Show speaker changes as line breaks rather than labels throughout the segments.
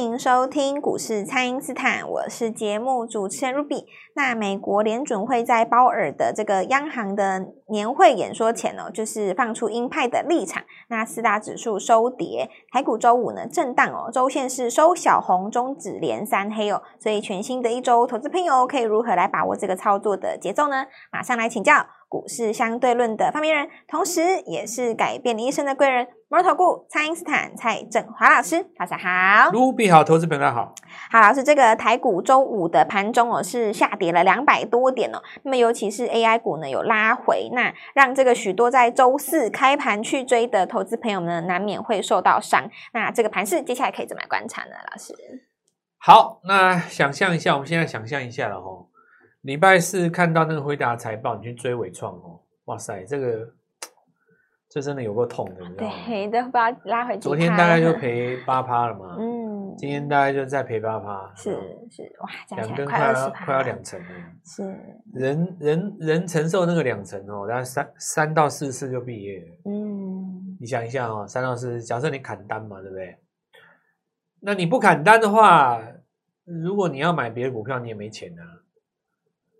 迎收听股市蔡因斯坦，我是节目主持人 Ruby。那美国联准会在鲍尔的这个央行的年会演说前哦，就是放出鹰派的立场。那四大指数收跌，台股周五呢震荡哦，周线是收小红，中指连三黑哦。所以全新的一周，投资朋友可以如何来把握这个操作的节奏呢？马上来请教。股市相对论的发明人，同时也是改变你一生的贵人——摩尔投顾蔡英斯坦蔡振华老师，大家好。
卢比好，投资朋友好。
好，老师，这个台股周五的盘中哦是下跌了两百多点哦，那么尤其是 AI 股呢有拉回，那让这个许多在周四开盘去追的投资朋友们难免会受到伤。那这个盘势接下来可以怎么观察呢？老师？
好，那想象一下，我们现在想象一下了哦。礼拜四看到那个辉达财报，你去追伟创哦，哇塞，这个这真的有够痛的，你知道吗？
对，都把它拉回去。
昨天大概就赔八趴了嘛，
嗯，
今天大概就再赔八趴，
是是哇，
两根快要快要两成了，
是
人人人承受那个两成哦，大概三三到四次就毕业了，
嗯，
你想一下哦，三到四次，假设你砍单嘛，对不对？那你不砍单的话，如果你要买别的股票，你也没钱啊。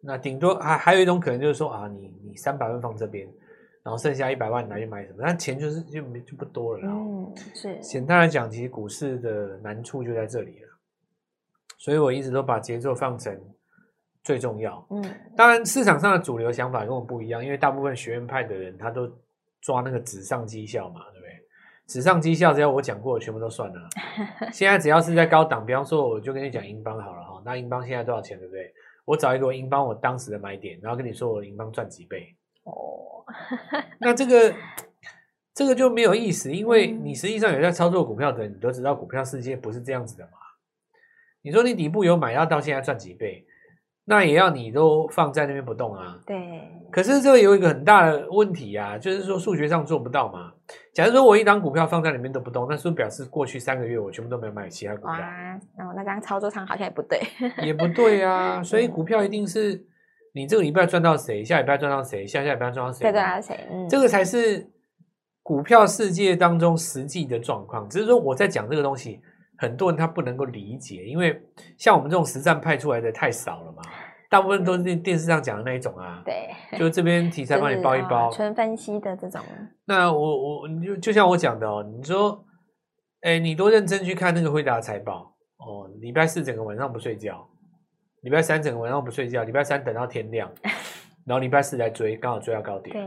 那顶多还还有一种可能就是说啊，你你三百万放这边，然后剩下一百万拿去买什么？那钱就是就没就不多了。
嗯，是。简
单来讲，其实股市的难处就在这里了。所以我一直都把节奏放成最重要。嗯，当然市场上的主流想法跟我不一样，因为大部分学院派的人他都抓那个纸上绩效嘛，对不对？纸上绩效只要我讲过全部都算了。现在只要是在高档，比方说我就跟你讲英邦好了哈，那英邦现在多少钱，对不对？我找一个银邦我当时的买点，然后跟你说我银邦赚几倍哦，那这个这个就没有意思，因为你实际上有在操作股票的人，你都知道股票世界不是这样子的嘛。你说你底部有买，要到现在赚几倍？那也要你都放在那边不动啊。
对。
可是这个有一个很大的问题啊，就是说数学上做不到嘛。假如说我一张股票放在里面都不动，那是不是表示过去三个月我全部都没有买其他股票？
哇，哦，那这样操作上好像也不对。
也不对啊，所以股票一定是你这个礼拜赚到谁，下礼拜赚到谁，下下礼拜赚到谁，
再赚到谁，嗯，
这个才是股票世界当中实际的状况。只是说我在讲这个东西。很多人他不能够理解，因为像我们这种实战派出来的太少了嘛，大部分都是电视上讲的那一种啊。对，就这边题材帮你包一包，
纯分析的这种。
那我我就就像我讲的哦，你说，哎，你多认真去看那个惠达财报哦，礼拜四整个晚上不睡觉，礼拜三整个晚上不睡觉，礼拜三等到天亮，然后礼拜四来追，刚好追到高点。对，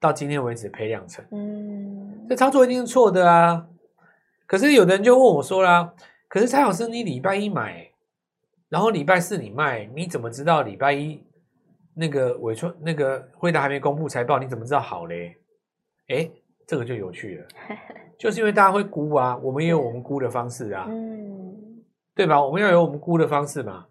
到今天为止赔两成，嗯，这操作一定是错的啊。可是有的人就问我说啦，可是蔡老师，你礼拜一买，然后礼拜四你卖，你怎么知道礼拜一那个伟创那个辉达还没公布财报，你怎么知道好嘞？诶，这个就有趣了，就是因为大家会估啊，我们也有我们估的方式啊，嗯，对吧？我们要有我们估的方式嘛。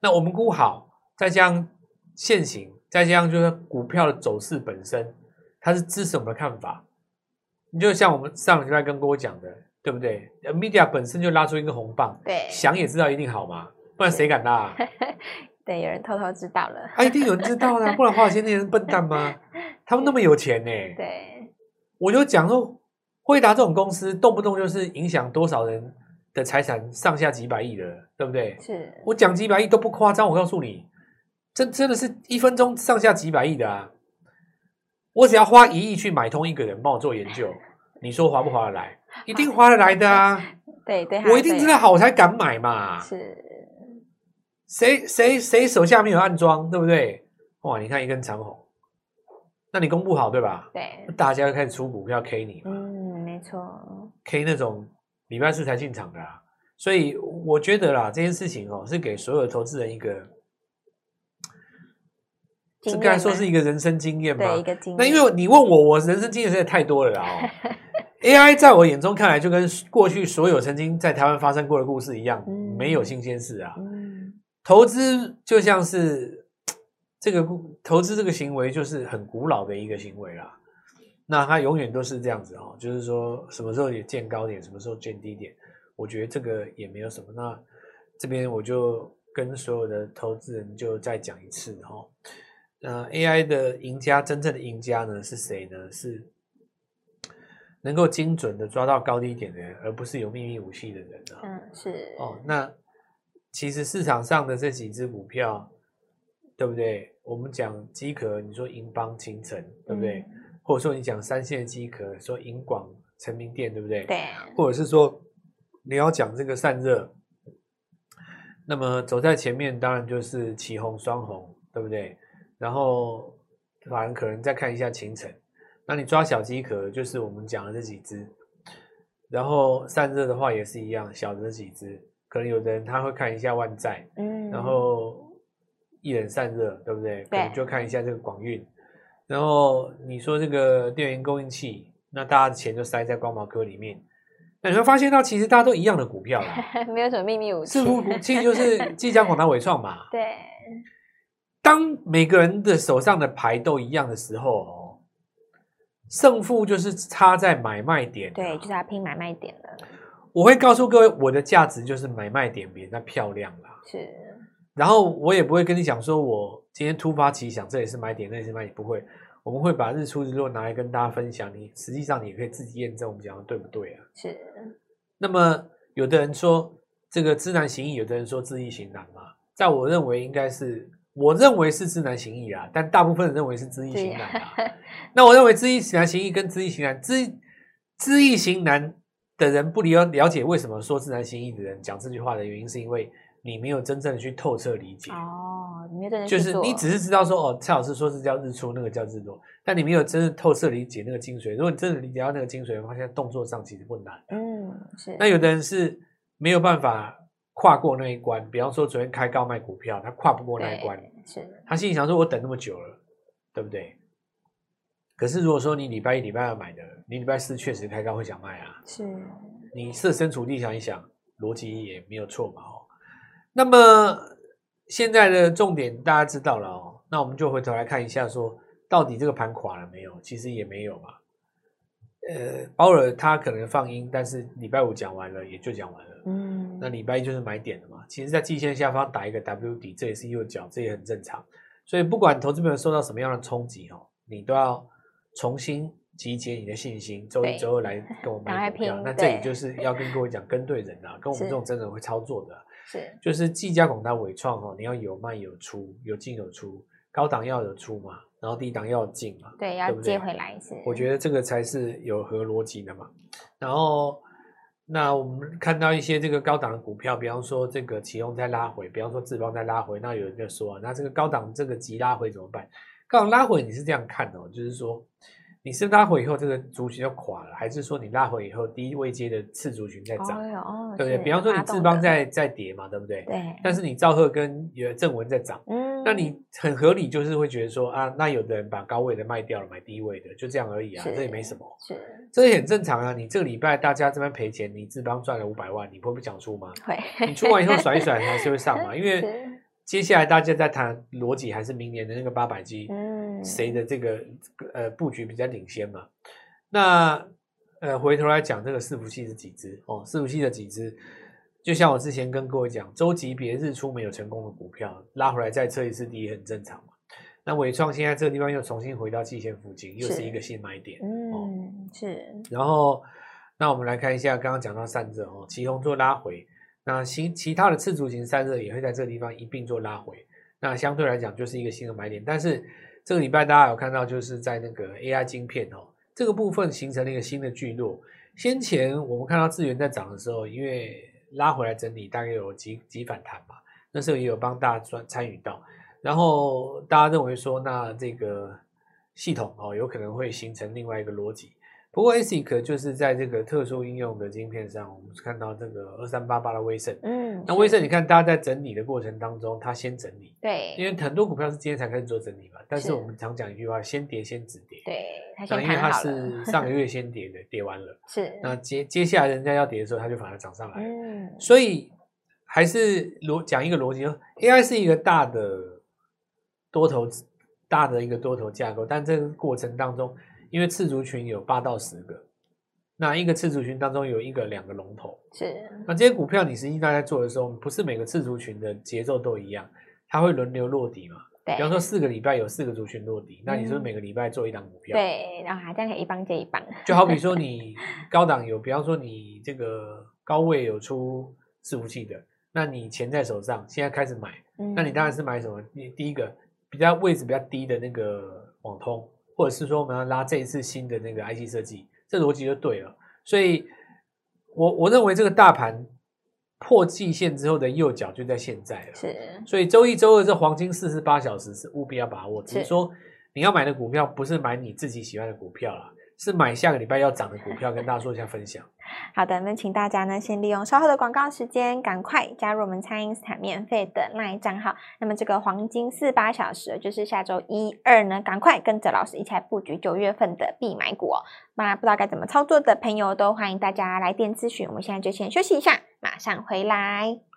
那我们估好，再加上现行，再加上就是股票的走势本身，它是支持我们的看法。你就像我们上个礼拜跟郭讲的。对不对？Media 本身就拉出一个红棒，
对，
想也知道一定好嘛，不然谁敢拉啊？
对，有人偷偷知道了，
啊，一定有人知道啦，不然华尔街那些人笨蛋吗？他们那么有钱呢？
对，
我就讲说，惠达这种公司动不动就是影响多少人的财产上下几百亿的，对不对？
是
我讲几百亿都不夸张，我告诉你，真真的是一分钟上下几百亿的啊！我只要花一亿去买通一个人帮我做研究，你说划不划得来？一定划得来的啊！
对对，
我一定知道好，我才敢买嘛。
是，
谁谁谁手下没有暗桩，对不对？哇，你看一根长红，那你公布好对吧？
对，
大家就开始出股票 K 你嘛。
嗯，没错
，K 那种礼拜四才进场的啊。所以我觉得啦，这件事情哦，是给所有的投资人一个，这刚才说是一个人生经验嘛。
对，一个经验。
那因为你问我，我人生经验实在太多了啦哦。AI 在我眼中看来，就跟过去所有曾经在台湾发生过的故事一样，嗯、没有新鲜事啊。嗯、投资就像是 这个投资这个行为，就是很古老的一个行为啦。那它永远都是这样子哦，就是说什么时候也见高点，什么时候见低点。我觉得这个也没有什么。那这边我就跟所有的投资人就再讲一次哈。呃，AI 的赢家，真正的赢家呢是谁呢？是。能够精准的抓到高低点的人，而不是有秘密武器的人啊。
嗯，是
哦，那其实市场上的这几只股票，对不对？我们讲机壳，你说银邦、清晨，对不对？嗯、或者说你讲三线机壳，说银广、成名店，对不对？
对。
或者是说你要讲这个散热，那么走在前面当然就是旗红双红，对不对？然后法人可能再看一下清晨，那你抓小机壳就是我们讲的这几只，然后散热的话也是一样，小的这几只，可能有的人他会看一下万载，嗯，然后。一人散热，对不对？对，可能就看一下这个广运。然后你说这个电源供应器，那大家的钱就塞在光毛科里面。那你会发现到，其实大家都一样的股票啦，
没有什么秘密武器。
似乎武器就是 技嘉、广达、伟创嘛。
对。
当每个人的手上的牌都一样的时候，哦，胜负就是差在买卖点。
对，就是要拼买卖点了。
我会告诉各位，我的价值就是买卖点比人家漂亮啦。
是。
然后我也不会跟你讲说，我今天突发奇想，这也是买点，那也是买点，不会。我们会把日出日落拿来跟大家分享，你实际上你也可以自己验证我们讲的对不对啊？
是。
那么有的人说这个知难行易，有的人说知易行难嘛。在我认为应该是，我认为是知难行易啊，但大部分人认为是知易行难啊。那我认为知易行难行易跟知易行难，知知易行难的人不了了解为什么说自然心意的人讲这句话的原因，是因为。你没有真正的去透彻理解
哦，你没有真正
就是你只是知道说哦，蔡老师说是叫日出，那个叫日落，但你没有真正透彻理解那个精髓。如果你真的理解到那个精髓，发现动作上其实不难。
嗯，是。
那有的人是没有办法跨过那一关，比方说昨天开高卖股票，他跨不过那一关，
是。
他心里想说，我等那么久了，对不对？可是如果说你礼拜一、礼拜二买的，你礼拜四确实开高会想卖啊，
是。
你设身处地想一想，逻辑也没有错嘛，哦。那么现在的重点大家知道了哦，那我们就回头来看一下，说到底这个盘垮了没有？其实也没有嘛。呃，鲍尔他可能放鹰，但是礼拜五讲完了也就讲完了。嗯，那礼拜一就是买点了嘛。其实，在季线下方打一个 W 底，这也是右脚，这也很正常。所以，不管投资朋友受到什么样的冲击哦，你都要重新集结你的信心，周一、周二来跟我买股票。那这里就是要跟各位讲，跟对人啊，跟我们这种真的会操作的。
是，
就是技嘉、广达、伟创哦，你要有卖有出，有进有出，高档要有出嘛，然后低档要有进嘛，
对，要接回来是。
我觉得这个才是有合逻辑的嘛。然后，那我们看到一些这个高档的股票，比方说这个启宏在拉回，比方说智邦在拉回，那有人就说，那这个高档这个急拉回怎么办？高档拉回你是这样看的，就是说。你是拉回以后这个族群就垮了，还是说你拉回以后低位阶的次族群在涨？哦，对不对？比方说你智邦在在跌嘛，对不对？对。但是你兆赫跟有正文在涨，嗯，那你很合理，就是会觉得说啊，那有的人把高位的卖掉了，买低位的，就这样而已啊，这也没什么，是，这也很正常啊。你这个礼拜大家这边赔钱，你智邦赚了五百万，你不会不想出吗？会。你出完以后甩一甩，还是会上嘛？因为接下来大家在谈逻辑，还是明年的那个八百 G，嗯，谁的这个呃布局比较领先嘛？那呃回头来讲这个伺服器是几只哦？伺服器的几只，就像我之前跟各位讲，周级别日出没有成功的股票拉回来再测一次底很正常嘛。那伟创现在这个地方又重新回到季线附近，又是一个新买点，嗯，哦、
是。
然后那我们来看一下刚刚讲到散热哦，奇宏做拉回。那其其他的次族群散热也会在这个地方一并做拉回，那相对来讲就是一个新的买点。但是这个礼拜大家有看到，就是在那个 AI 晶片哦，这个部分形成了一个新的聚落。先前我们看到资源在涨的时候，因为拉回来整理，大概有几几反弹嘛，那时候也有帮大家参参与到。然后大家认为说，那这个系统哦，有可能会形成另外一个逻辑。不过 ASIC 就是在这个特殊应用的晶片上，我们看到这个二三八八的威盛，嗯，那威盛你看，大家在整理的过程当中，它先整理，
对，
因为很多股票是今天才开始做整理嘛。但是我们常讲一句话，先跌先止跌，
对，
它先因为它是 上个月先跌的，跌完了，
是，
那接接下来人家要跌的时候，它就反而涨上来，
嗯，
所以还是逻讲一个逻辑，AI 是一个大的多头大的一个多头架构，但这个过程当中。因为次族群有八到十个，那一个次族群当中有一个两个龙头，
是。
那这些股票你实际大家做的时候，不是每个次族群的节奏都一样，它会轮流落底嘛？
对，
比方说四个礼拜有四个族群落底，那你是不是每个礼拜做一档股票？
对，然后还这样可以一棒接一棒。
就好比说 你高档有，比方说你这个高位有出伺服器的，那你钱在手上，现在开始买，那你当然是买什么？你第一个比较位置比较低的那个网通，或者是说我们要拉这一次新的那个 IC 设计，这逻辑就对了。所以我我认为这个大盘。破季线之后的右脚就在现在了，
是，
所以周一、周二这黄金四十八小时是务必要把握。只是说你要买的股票不是买你自己喜欢的股票啦。是买下个礼拜要涨的股票，跟大家做一下分享。
好的，那请大家呢先利用稍后的广告时间，赶快加入我们蔡因斯坦免费的 LINE 账号。那么这个黄金四八小时就是下周一二呢，赶快跟着老师一起来布局九月份的必买股哦。那不知道该怎么操作的朋友，都欢迎大家来电咨询。我们现在就先休息一下，马上回来。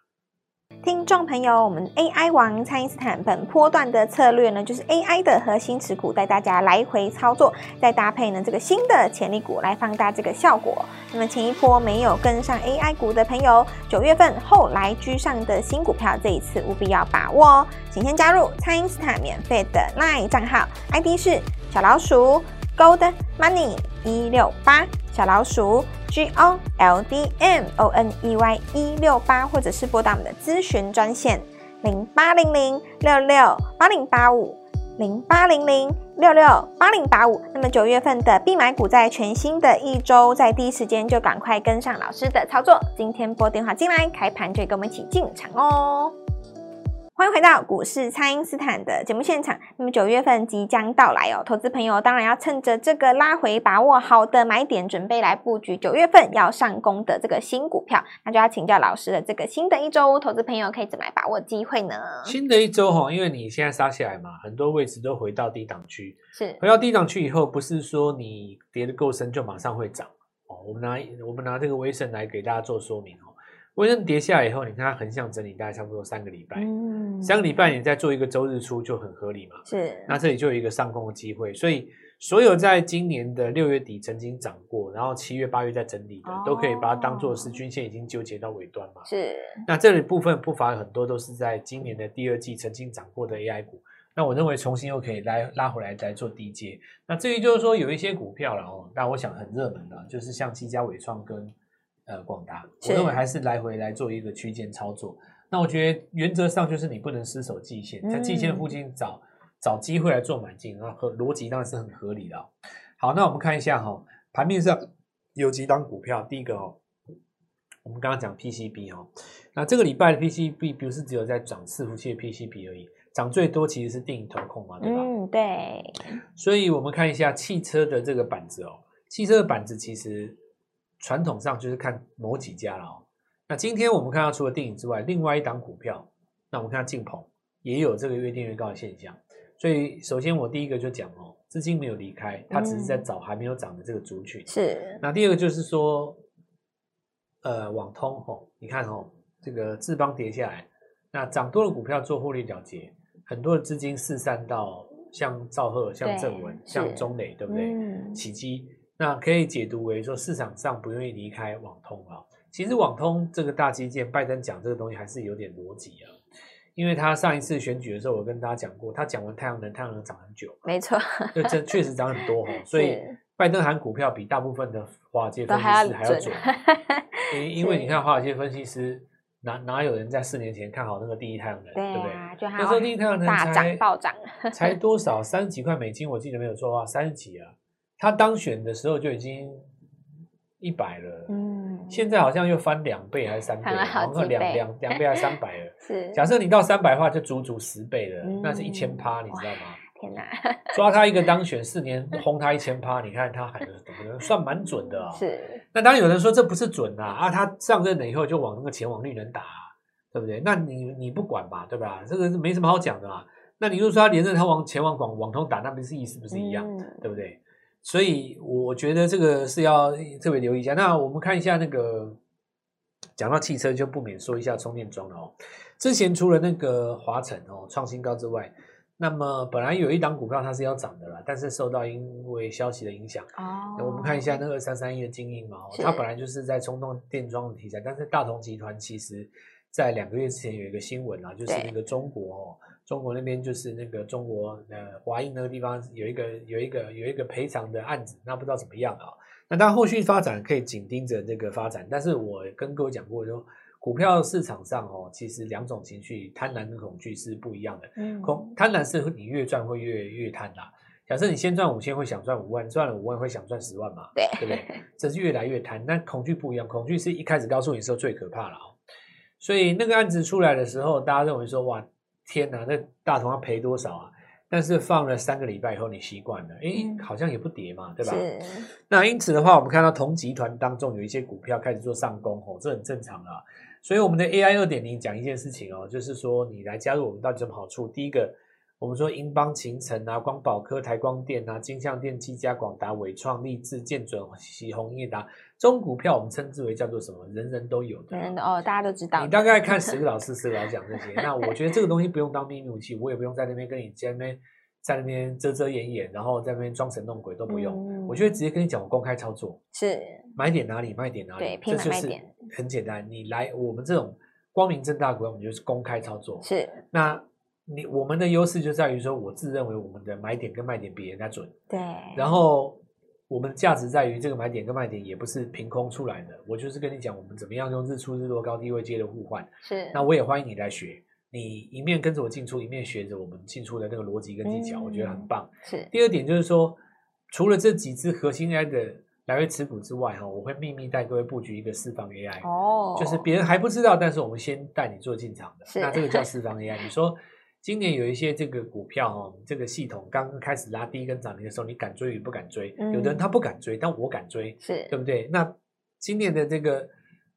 听众朋友，我们 AI 王蔡因斯坦本波段的策略呢，就是 AI 的核心持股带大家来回操作，再搭配呢这个新的潜力股来放大这个效果。那么前一波没有跟上 AI 股的朋友，九月份后来居上的新股票，这一次务必要把握哦。请先加入蔡因斯坦免费的 LINE 账号，ID 是小老鼠 Gold Money 一六八。小老鼠 G O L D M O N E Y 一六八，或者是拨打我们的咨询专线零八零零六六八零八五零八零零六六八零八五。那么九月份的必买股，在全新的一周，在第一时间就赶快跟上老师的操作。今天拨电话进来，开盘就跟我们一起进场哦。欢迎回到股市，蔡因斯坦的节目现场。那么九月份即将到来哦，投资朋友当然要趁着这个拉回，把握好的买点，准备来布局九月份要上攻的这个新股票。那就要请教老师的这个新的一周，投资朋友可以怎么来把握机会呢？
新的一周哈，因为你现在杀起来嘛，很多位置都回到低档区。
是
回到低档区以后，不是说你跌得够深就马上会涨哦。我们拿我们拿这个威盛来给大家做说明哦。威盛跌下来以后，你看它横向整理，大概差不多三个礼拜。嗯，三个礼拜你再做一个周日出就很合理嘛。
是，
那这里就有一个上攻的机会。所以，所有在今年的六月底曾经涨过，然后七月、八月在整理的，哦、都可以把它当做是均线已经纠结到尾端嘛。
是。
那这里部分不乏很多都是在今年的第二季曾经涨过的 AI 股。那我认为重新又可以来拉回来再做低阶。那至于就是说有一些股票了哦，那我想很热门的，就是像技嘉、伟创跟。呃，广达，我认为还是来回来做一个区间操作。那我觉得原则上就是你不能失守季线，在季线附近找、嗯、找机会来做买进，然后和逻辑当然是很合理的。好，那我们看一下哈、哦，盘面上有几档股票。第一个哦，我们刚刚讲 PCB 哈、哦，那这个礼拜的 PCB 不是只有在涨伺服器的 PCB 而已，涨最多其实是电影投控嘛，对吧？
嗯，对。
所以我们看一下汽车的这个板子哦，汽车的板子其实。传统上就是看某几家了哦。那今天我们看到除了电影之外，另外一档股票，那我们看到劲鹏也有这个越垫越高的现象。所以首先我第一个就讲哦，资金没有离开，它只是在找还没有涨的这个族群。嗯、是。那第二个就是说，呃，网通哦，你看哦，这个智邦跌下来，那涨多的股票做获利了结，很多的资金四散到像兆赫、像正文、像中磊，对不对？嗯。启基。那可以解读为说，市场上不愿意离开网通啊。其实网通这个大基建，拜登讲这个东西还是有点逻辑啊。因为他上一次选举的时候，我跟大家讲过，他讲完太阳能，太阳能涨很久，
没错，
就这确实涨很多哈。所以拜登喊股票比大部分的华尔街分析师还要准。因 因为你看华尔街分析师哪哪有人在四年前看好那个第一太阳能，对，对不对？那时候第一太阳能
大涨暴涨，
才 多少三十几块美金，我记得没有错的话，三十几啊。他当选的时候就已经一百了，嗯，现在好像又翻两倍还是三倍，好像两两两倍还是三百了。是，假设你到三百的话，就足足十倍了，嗯、那是一千趴，你知道吗？
天哪！
抓他一个当选四年，轰他一千趴，你看他喊的怎么算蛮准的啊、哦？
是。
那当然有人说这不是准啊，啊，他上任了以后就往那个前往绿能打、啊，对不对？那你你不管吧，对吧？这个是没什么好讲的啊。那你如果说他连任，他往前往广网通打，那不是意思不是一样，嗯、对不对？所以我觉得这个是要特别留意一下。那我们看一下那个，讲到汽车就不免说一下充电桩了哦。之前除了那个华晨哦创新高之外，那么本来有一档股票它是要涨的啦，但是受到因为消息的影响哦。那我们看一下那个三三一的精英嘛，它本来就是在充动电桩的题材，但是大同集团其实在两个月之前有一个新闻啊，就是那个中国哦。中国那边就是那个中国呃华裔那个地方有一个有一个有一个赔偿的案子，那不知道怎么样啊？那当然后续发展可以紧盯着这个发展，但是我跟各位讲过说，股票市场上哦，其实两种情绪，贪婪跟恐惧是不一样的。嗯，恐贪婪是你越赚会越越贪婪。假设你先赚五千，会想赚五万，赚了五万会想赚十万嘛？对，对不对？这是越来越贪。那恐惧不一样，恐惧是一开始告诉你时候最可怕了哦。所以那个案子出来的时候，大家认为说哇。天哪，那大同要赔多少啊？但是放了三个礼拜以后，你习惯了，诶，好像也不跌嘛，对吧？那因此的话，我们看到同集团当中有一些股票开始做上攻，哦，这很正常啊。所以我们的 AI 二点零讲一件事情哦，就是说你来加入我们到底有什么好处？第一个。我们说英邦、勤诚啊、光宝科、台光电啊、金象电、技嘉、广达、伟创、立志、建准、喜鸿、英业达，这种股票我们称之为叫做什么？人人都有的，人人都哦，大家都知道。你大概看 十个老师，十个老师讲这些，那我觉得这个东西不用当秘密武器，我也不用在那边跟你在那边在那边遮遮掩掩，然后在那边装神弄鬼都不用。嗯、我觉得直接跟你讲，我公开操作是买点哪里卖点哪里，对，这就是很简单。你来我们这种光明正大股票，我们就是公开操作。是那。你我们的优势就在于说，我自认为我们的买点跟卖点比人家准。对。然后我们的价值在于这个买点跟卖点也不是凭空出来的，我就是跟你讲我们怎么样用日出日落高低位阶的互换。是。那我也欢迎你来学，你一面跟着我进出，一面学着我们进出的那个逻辑跟技巧，嗯、我觉得很棒。是。第二点就是说，除了这几只核心 AI 的来回持股之外，哈，我会秘密带各位布局一个四方 AI。哦。就是别人还不知道，但是我们先带你做进场的。是。那这个叫四方 AI。你说。今年有一些这个股票哦，这个系统刚刚开始拉第一根涨停的时候，你敢追与不敢追？嗯、有的人他不敢追，但我敢追，是对不对？那今年的这个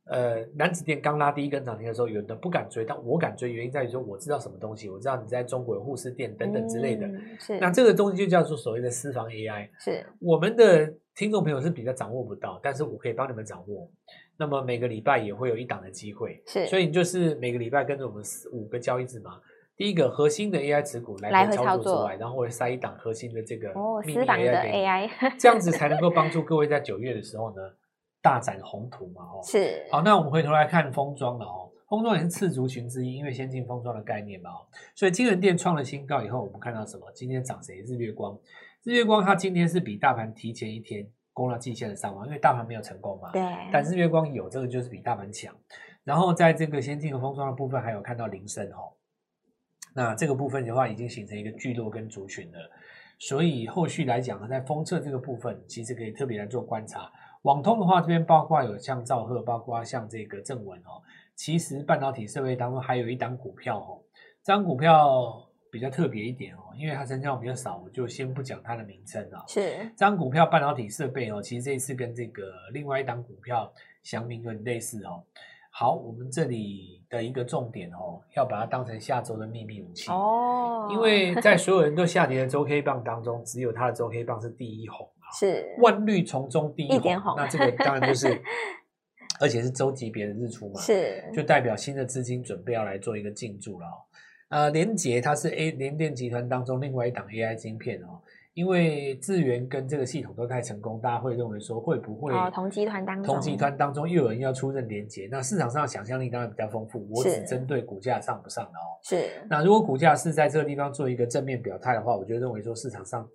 呃男子店刚拉第一根涨停的时候，有的不敢追，但我敢追，原因在于说我知道什么东西，我知道你在中国有护士店等等之类的。嗯、是，那这个东西就叫做所谓的私房 AI。是，我们的听众朋友是比较掌握不到，但是我可以帮你们掌握。那么每个礼拜也会有一档的机会，是，所以你就是每个礼拜跟着我们四五个交易日嘛。第一个核心的 AI 持股来回操作之外，然后我会塞一档核心的这个秘密 AI 这样子才能够帮助各位在九月的时候呢大展宏图嘛哦。是。好，那我们回头来看封装了哦，封装也是次族群之一，因为先进封装的概念嘛哦。所以金人店创了新高以后，我们看到什么？今天涨谁？日月光。日月光它今天是比大盘提前一天攻了季线的上方，因为大盘没有成功嘛。对。但日月光有这个就是比大盘强。然后在这个先进和封装的部分，还有看到铃声哦。那这个部分的话，已经形成一个聚落跟族群了，所以后续来讲呢，在封测这个部分，其实可以特别来做观察。网通的话，这边包括有像兆赫，包括像这个正文哦。其实半导体设备当中还有一档股票哦，这档股票比较特别一点哦，因为它成交比较少，我就先不讲它的名称啊。是，这档股票半导体设备哦，其实这一次跟这个另外一档股票祥明有点类似哦。好，我们这里的一个重点哦，要把它当成下周的秘密武器哦，因为在所有人都下跌的周 K 棒当中，只有它的周 K 棒是第一红啊，是万绿丛中第一红，那这个当然就是，而且是周级别的日出嘛，是，就代表新的资金准备要来做一个进驻了哦。呃，联杰它是 A 联电集团当中另外一档 AI 晶片哦。因为智源跟这个系统都太成功，大家会认为说会不会同集团当中同集团当中又有人要出任连结？那市场上的想象力当然比较丰富。我只针对股价上不上的哦。是。那如果股价是在这个地方做一个正面表态的话，我就认为说市场上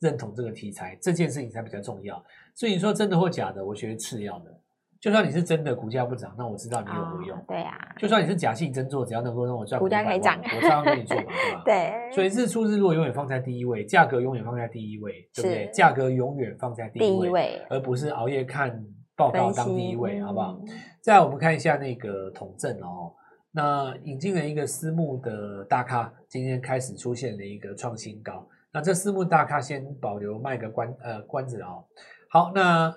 认同这个题材，这件事情才比较重要。所以你说真的或假的，我觉得次要的。就算你是真的股价不涨，那我知道你有没有用。哦、对呀、啊。就算你是假戏真做，只要能够让我赚股价可以涨，我照样跟你做嘛，对吧？对。所以日出日落永远放在第一位，价格永远放在第一位，对不对？价格永远放在第一位，第一位，而不是熬夜看报告当第一位，好不好？嗯、再来我们看一下那个统正哦，那引进了一个私募的大咖，今天开始出现了一个创新高。那这私募大咖先保留卖个关呃关子哦。好，那。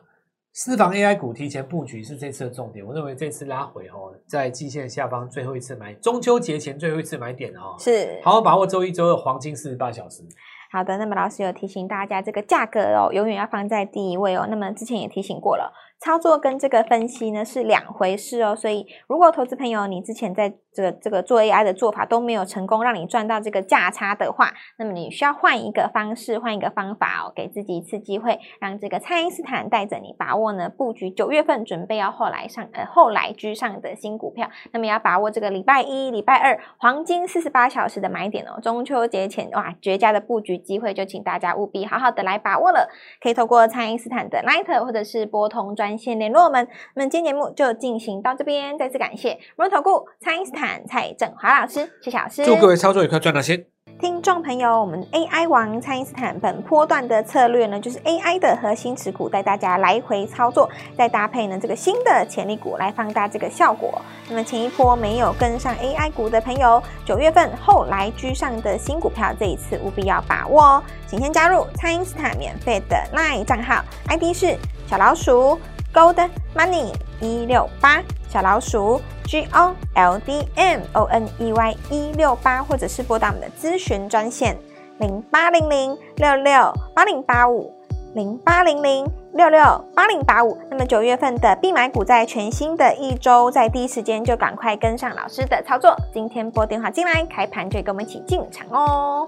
私房 AI 股提前布局是这次的重点，我认为这次拉回哦，在季线下方最后一次买，中秋节前最后一次买点哦，是好好把握周一周二黄金四十八小时。
好的，那么老师有提醒大家，这个价格哦，永远要放在第一位哦。那么之前也提醒过了。操作跟这个分析呢是两回事哦。所以如果投资朋友你之前在这个这个做 AI 的做法都没有成功让你赚到这个价差的话，那么你需要换一个方式，换一个方法哦，给自己一次机会，让这个蔡因斯坦带着你把握呢布局九月份准备要后来上呃后来居上的新股票。那么要把握这个礼拜一、礼拜二黄金四十八小时的买点哦，中秋节前哇绝佳的布局机会，就请大家务必好好的来把握了。可以透过蔡因斯坦的 Line 或者是拨通专线联络我们。那么今天节目就进行到这边，再次感谢摩投顾蔡因斯坦蔡振华老师，谢谢老师。
祝各位操作愉快，赚到钱。
听众朋友，我们 AI 王蔡因斯坦本波段的策略呢，就是 AI 的核心持股带大家来回操作，再搭配呢这个新的潜力股来放大这个效果。那么前一波没有跟上 AI 股的朋友，九月份后来居上的新股票，这一次务必要把握哦。请先加入蔡因斯坦免费的 LINE 账号，ID 是小老鼠 Gold Money 一六八。小老鼠 G O L D M O N E Y 一六八，或者是拨打我们的咨询专线零八零零六六八零八五零八零零六六八零八五。那么九月份的必买股，在全新的一周，在第一时间就赶快跟上老师的操作。今天拨电话进来，开盘就跟我们一起进场哦。